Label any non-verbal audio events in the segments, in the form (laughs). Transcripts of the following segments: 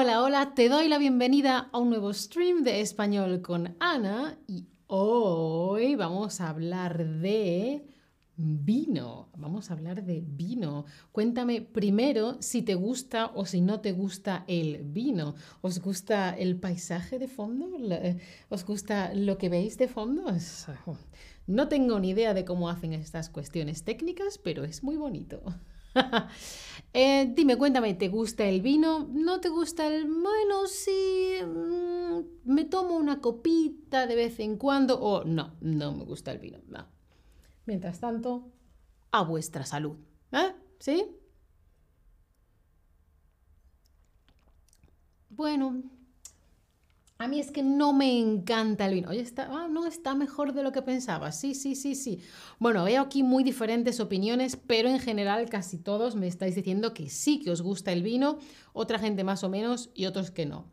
Hola, hola, te doy la bienvenida a un nuevo stream de español con Ana y hoy vamos a hablar de vino. Vamos a hablar de vino. Cuéntame primero si te gusta o si no te gusta el vino. ¿Os gusta el paisaje de fondo? ¿Os gusta lo que veis de fondo? No tengo ni idea de cómo hacen estas cuestiones técnicas, pero es muy bonito. (laughs) Eh, dime, cuéntame, ¿te gusta el vino? ¿No te gusta el... Bueno, sí, mm, me tomo una copita de vez en cuando o no, no me gusta el vino. No. Mientras tanto, a vuestra salud. ¿Eh? ¿Sí? Bueno, a mí es que no me encanta el vino. Oye, está, ah, no, está mejor de lo que pensaba. Sí, sí, sí, sí. Bueno, veo aquí muy diferentes opiniones, pero en general casi todos me estáis diciendo que sí que os gusta el vino, otra gente más o menos y otros que no.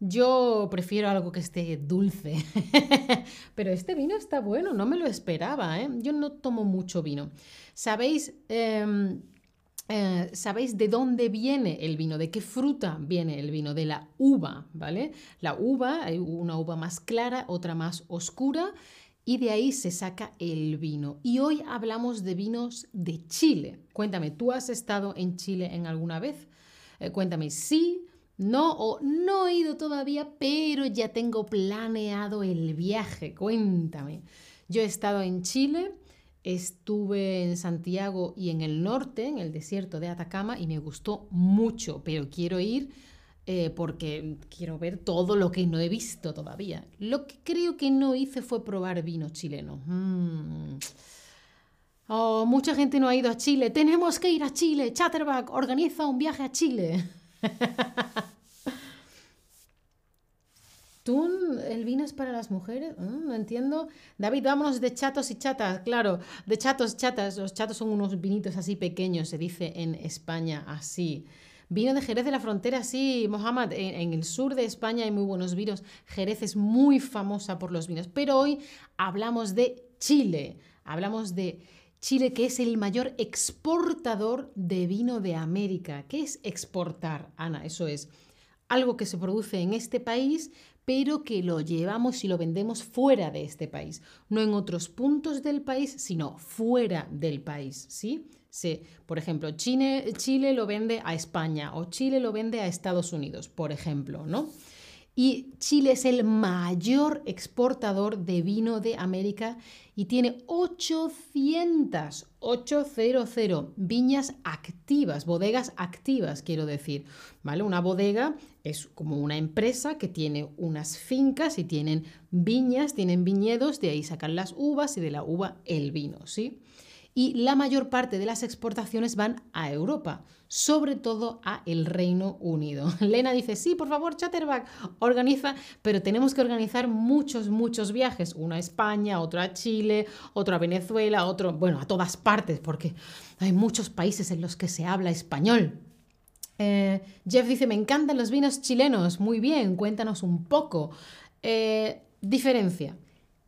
Yo prefiero algo que esté dulce, (laughs) pero este vino está bueno, no me lo esperaba. ¿eh? Yo no tomo mucho vino. ¿Sabéis? Em, eh, ¿Sabéis de dónde viene el vino? ¿De qué fruta viene el vino? De la uva, ¿vale? La uva, hay una uva más clara, otra más oscura, y de ahí se saca el vino. Y hoy hablamos de vinos de Chile. Cuéntame, ¿tú has estado en Chile en alguna vez? Eh, cuéntame, sí, no o no he ido todavía, pero ya tengo planeado el viaje. Cuéntame. Yo he estado en Chile Estuve en Santiago y en el norte, en el desierto de Atacama, y me gustó mucho, pero quiero ir eh, porque quiero ver todo lo que no he visto todavía. Lo que creo que no hice fue probar vino chileno. Mm. Oh, mucha gente no ha ido a Chile. Tenemos que ir a Chile. Chatterback organiza un viaje a Chile. (laughs) ¿Tú, el vino es para las mujeres? Mm, no entiendo. David, vámonos de chatos y chatas. Claro, de chatos, chatas. Los chatos son unos vinitos así pequeños, se dice en España así. Vino de Jerez de la Frontera, sí, Mohamed. En, en, el sur de España hay muy buenos vinos. Jerez es muy famosa por los vinos. Pero hoy hablamos de Chile. Hablamos de Chile, que es el mayor exportador de vino de América. ¿Qué es exportar, Ana? Eso es algo que se produce en este país, pero que lo llevamos y lo vendemos fuera de este país, no en otros puntos del país, sino fuera del país, ¿sí? por ejemplo, Chile, Chile lo vende a España o Chile lo vende a Estados Unidos, por ejemplo, ¿no? Y Chile es el mayor exportador de vino de América y tiene 800, 800 viñas activas, bodegas activas, quiero decir. ¿Vale? Una bodega es como una empresa que tiene unas fincas y tienen viñas, tienen viñedos, de ahí sacan las uvas y de la uva el vino, ¿sí? Y la mayor parte de las exportaciones van a Europa, sobre todo a el Reino Unido. (laughs) Lena dice, sí, por favor, Chatterback, organiza, pero tenemos que organizar muchos, muchos viajes, uno a España, otro a Chile, otro a Venezuela, otro, bueno, a todas partes, porque hay muchos países en los que se habla español. Eh, Jeff dice, me encantan los vinos chilenos, muy bien, cuéntanos un poco. Eh, diferencia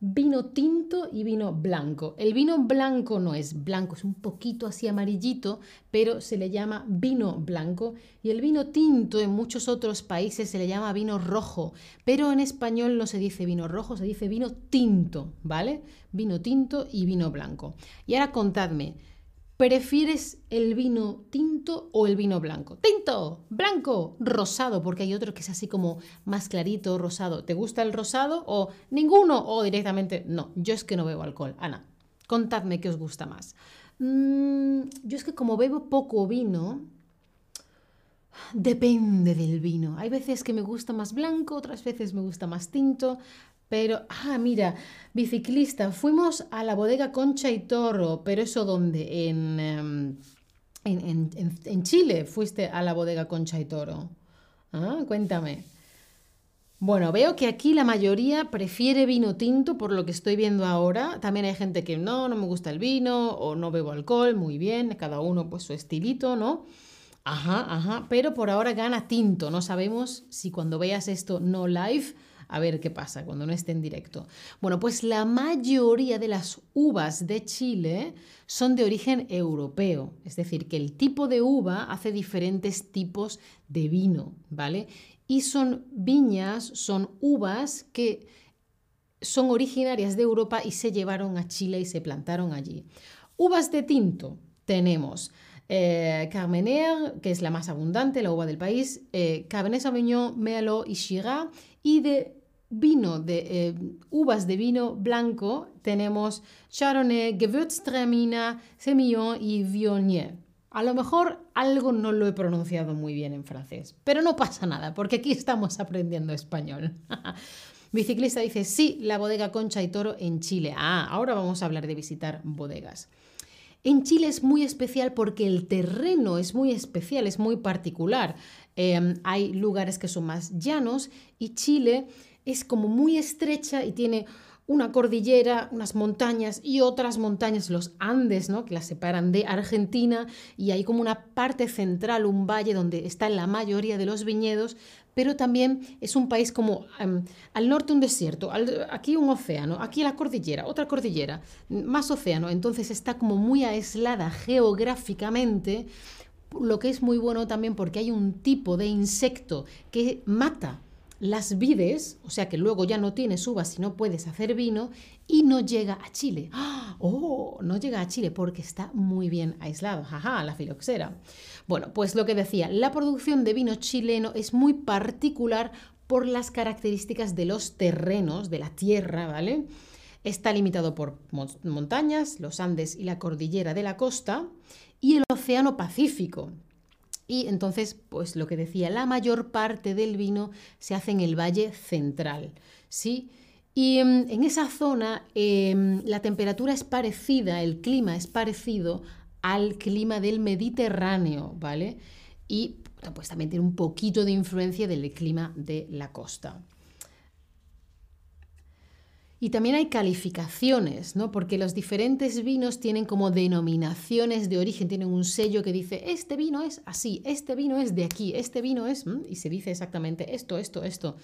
vino tinto y vino blanco. El vino blanco no es blanco, es un poquito así amarillito, pero se le llama vino blanco. Y el vino tinto en muchos otros países se le llama vino rojo, pero en español no se dice vino rojo, se dice vino tinto, ¿vale? Vino tinto y vino blanco. Y ahora contadme, ¿Prefieres el vino tinto o el vino blanco? Tinto, blanco, rosado, porque hay otro que es así como más clarito, rosado. ¿Te gusta el rosado o ninguno o directamente no? Yo es que no bebo alcohol. Ana, contadme qué os gusta más. Mm, yo es que como bebo poco vino, depende del vino. Hay veces que me gusta más blanco, otras veces me gusta más tinto. Pero, ah, mira, biciclista, fuimos a la bodega Concha y Toro, pero eso dónde? En, em, en, Chile fuiste a la bodega Concha y Toro. Ah, cuéntame. Bueno, veo que aquí la mayoría prefiere vino tinto por lo que estoy viendo ahora. También hay gente que no, no me gusta el vino o no bebo alcohol, muy bien, cada uno pues su estilito, ¿no? Ajá, ajá, pero por ahora gana tinto. No sabemos si cuando veas esto no live a ver qué pasa cuando no esté en directo. Bueno, pues la mayoría de las uvas de Chile son de origen europeo, es decir, que el tipo de uva hace diferentes tipos de vino, ¿vale? Y son viñas, son uvas que son originarias de Europa y se llevaron a Chile y se plantaron allí. Uvas de tinto tenemos eh, Carmener, que es la más abundante, la uva del país, eh, Cabernet Sauvignon, Merlot y Shiraz, y de vino, de eh, uvas de vino blanco, tenemos Chardonnay, Gewürztraminer, Semillon y Viognier. A lo mejor algo no lo he pronunciado muy bien en francés, pero no pasa nada, porque aquí estamos aprendiendo español. (laughs) Biciclista dice, sí, la bodega Concha y Toro en Chile. Ah, ahora vamos a hablar de visitar bodegas. En Chile es muy especial porque el terreno es muy especial, es muy particular. Em, hay lugares que son más llanos y Chile es como muy estrecha y tiene una cordillera, unas montañas y otras montañas, los Andes, ¿no? que las separan de Argentina, y hay como una parte central, un valle donde está la mayoría de los viñedos, pero también es un país como em, al norte un desierto, aquí un océano, aquí la cordillera, otra cordillera, más océano, entonces está como muy aislada geográficamente, lo que es muy bueno también porque hay un tipo de insecto que mata las vides, o sea que luego ya no tienes uvas y no puedes hacer vino, y no llega a Chile. (gasps) ¡Oh! No llega a Chile porque está muy bien aislado. Jaja, la filoxera. Bueno, pues lo que decía, la producción de vino chileno es muy particular por las características de los terrenos, de la tierra, ¿vale? Está limitado por montañas, los Andes y la cordillera de la costa, y el Océano Pacífico, y entonces, pues lo que decía, la mayor parte del vino se hace en el Valle Central, ¿sí? Y mm, en esa zona em, la temperatura es parecida, el clima es parecido al clima del Mediterráneo, ¿vale? Y pues también tiene un poquito de influencia del clima de la costa. Y también hay calificaciones, ¿no? Porque los diferentes vinos tienen como denominaciones de origen, tienen un sello que dice, este vino es así, este vino es de aquí, este vino es, y se dice exactamente esto, esto, esto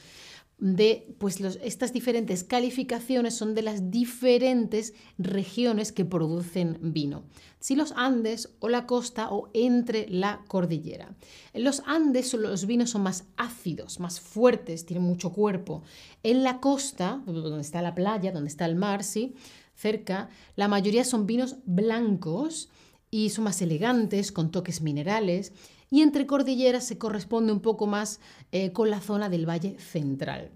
de pues estas diferentes calificaciones son de las diferentes regiones que producen vino. Si los Andes o la costa o entre la cordillera. En los Andes los vinos son más ácidos, más fuertes, tienen mucho cuerpo. En la costa, donde está la playa, donde está el mar, sí, cerca, la mayoría son vinos blancos y son más elegantes, con toques minerales y entre cordilleras se corresponde un poco más eh, con la zona del Valle Central.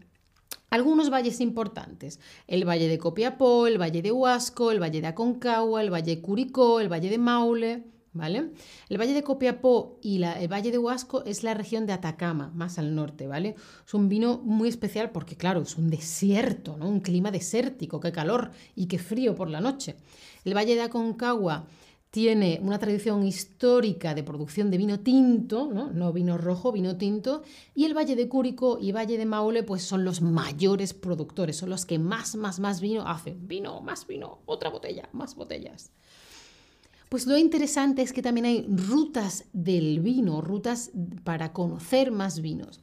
Algunos valles importantes, el Valle de Copiapó, el Valle de Huasco, el Valle de Aconcagua, el Valle de Curicó, el Valle de Maule, ¿vale? El Valle de Copiapó y el Valle de Huasco es la región de Atacama, más al norte, ¿vale? Es un vino muy especial porque, claro, es un desierto, ¿no? Un clima desértico, qué calor y qué frío por la noche. El Valle de Aconcagua tiene una tradición histórica de producción de vino tinto, ¿no? vino rojo, vino tinto, y el Valle de Cúrico y Valle de Maule pues son los mayores productores, son los que más, más, más vino hacen. Vino, más vino, otra botella, más botellas. Pues lo interesante es que también hay rutas del vino, rutas para conocer más vinos.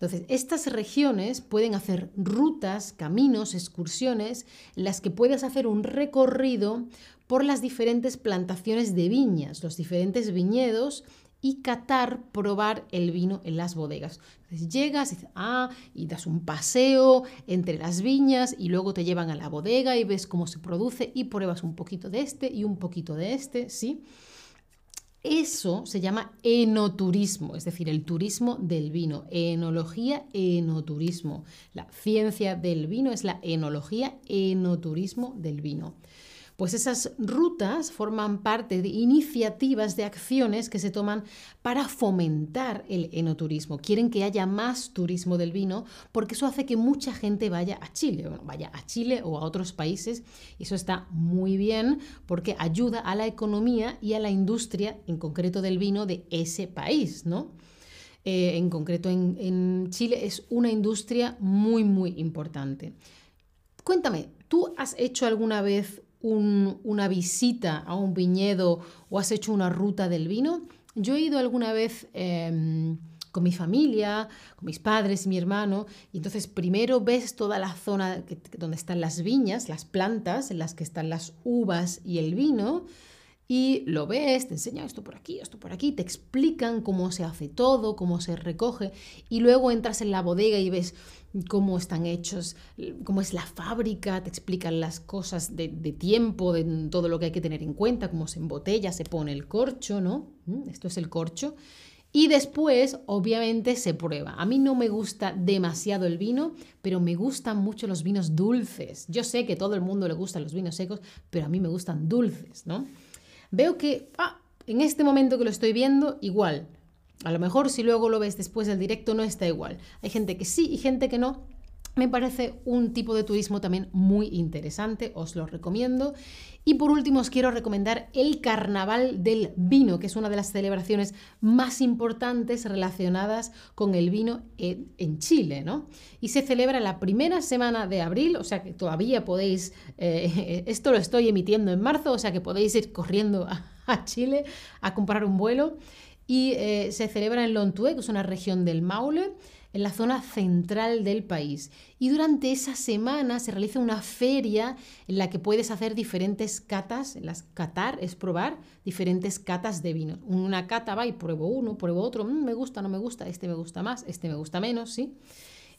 Entonces, estas regiones pueden hacer rutas, caminos, excursiones, en las que puedes hacer un recorrido por las diferentes plantaciones de viñas, los diferentes viñedos y catar, probar el vino en las bodegas. Entonces llegas y, ah, y das un paseo entre las viñas y luego te llevan a la bodega y ves cómo se produce y pruebas un poquito de este y un poquito de este, ¿sí? Eso se llama enoturismo, es decir, el turismo del vino. Enología, enoturismo. La ciencia del vino es la enología, enoturismo del vino. Pues esas rutas forman parte de iniciativas de acciones que se toman para fomentar el enoturismo. Quieren que haya más turismo del vino porque eso hace que mucha gente vaya a Chile, vaya a Chile o a otros países. Y eso está muy bien porque ayuda a la economía y a la industria, en concreto del vino, de ese país, ¿no? Eh, en concreto en Chile es una industria muy, muy importante. Cuéntame, ¿tú has hecho alguna vez una visita a un viñedo o has hecho una ruta del vino. Yo he ido alguna vez em, con mi familia, con mis padres y mi hermano. Y entonces primero ves toda la zona donde están las viñas, las plantas en las que están las uvas y el vino y lo ves, te enseñan esto por aquí, esto por aquí, te explican cómo se hace todo, cómo se recoge y luego entras en la bodega y ves cómo están hechos, cómo es la fábrica, te explican las cosas de, tiempo, de todo lo que hay que tener en cuenta, cómo se embotella, se pone el corcho, ¿no? Mm, esto es el corcho. Y después, obviamente, se prueba. A mí no me gusta demasiado el vino, pero me gustan mucho los vinos dulces. Yo sé que todo el mundo le gustan los vinos secos, pero a mí me gustan dulces, ¿no? veo que ah, en este momento que lo estoy viendo, igual. A lo mejor si luego lo ves después del directo no está igual. Hay gente que sí y gente que no. Me parece un tipo de turismo también muy interesante, os lo recomiendo. Y por último os quiero recomendar el Carnaval del Vino, que es una de las celebraciones más importantes relacionadas con el vino en, Chile, ¿no? Y se celebra la primera semana de abril, o sea que todavía podéis, eh, (laughs) esto lo estoy emitiendo en marzo, o sea que podéis ir corriendo a, Chile a comprar un vuelo. Y eh, se celebra en Lontué, que es una región del Maule en la zona central del país. Y durante esa semana se realiza una feria en la que puedes hacer diferentes catas. Las catar es probar diferentes catas de vino. Una cata va y pruebo uno, pruebo otro, mm, me gusta, no me gusta, este me gusta más, este me gusta menos, ¿sí?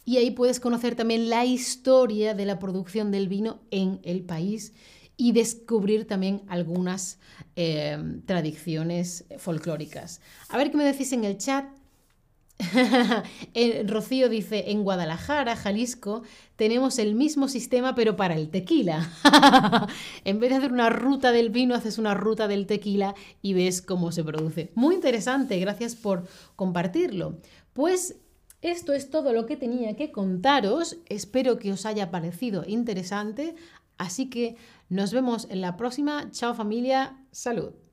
Y ahí puedes conocer también la historia de la producción del vino en el país y descubrir también algunas eh, tradiciones folclóricas. A ver qué me decís en el chat. (laughs) Rocío dice, en Guadalajara, Jalisco, tenemos el mismo sistema pero para el tequila. (laughs) en vez de hacer una ruta del vino, haces una ruta del tequila y ves cómo se produce. Muy interesante, gracias por compartirlo. Pues esto es todo lo que tenía que contaros. Espero que os haya parecido interesante. Así que nos vemos en la próxima. Chao familia, salud.